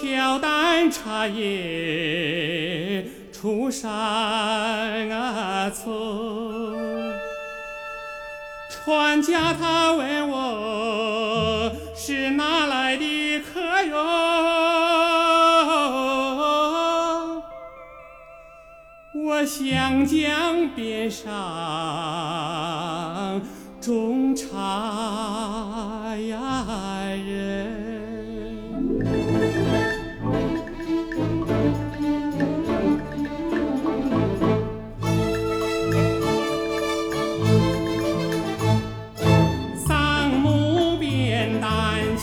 挑担茶叶出山啊村，船家他问我是哪来的客哟？我湘江边上种茶呀人。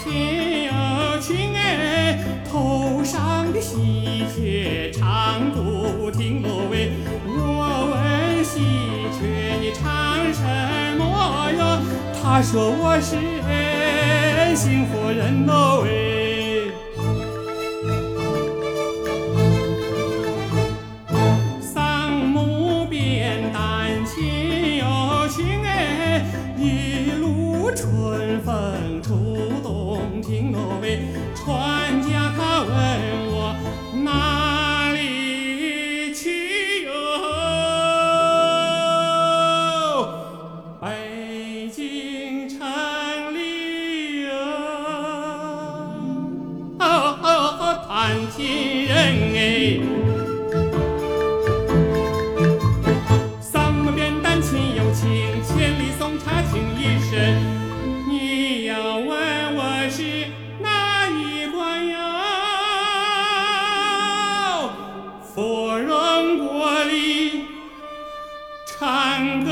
担前有情哎，头上的喜鹊唱不停啰喂。我问喜鹊你唱什么哟？他说我是恩幸福人啰喂。哦哦，谈情人哎。桑木扁担亲有情，千里送茶情一生。你要问我是哪一关哟？芙蓉国里唱歌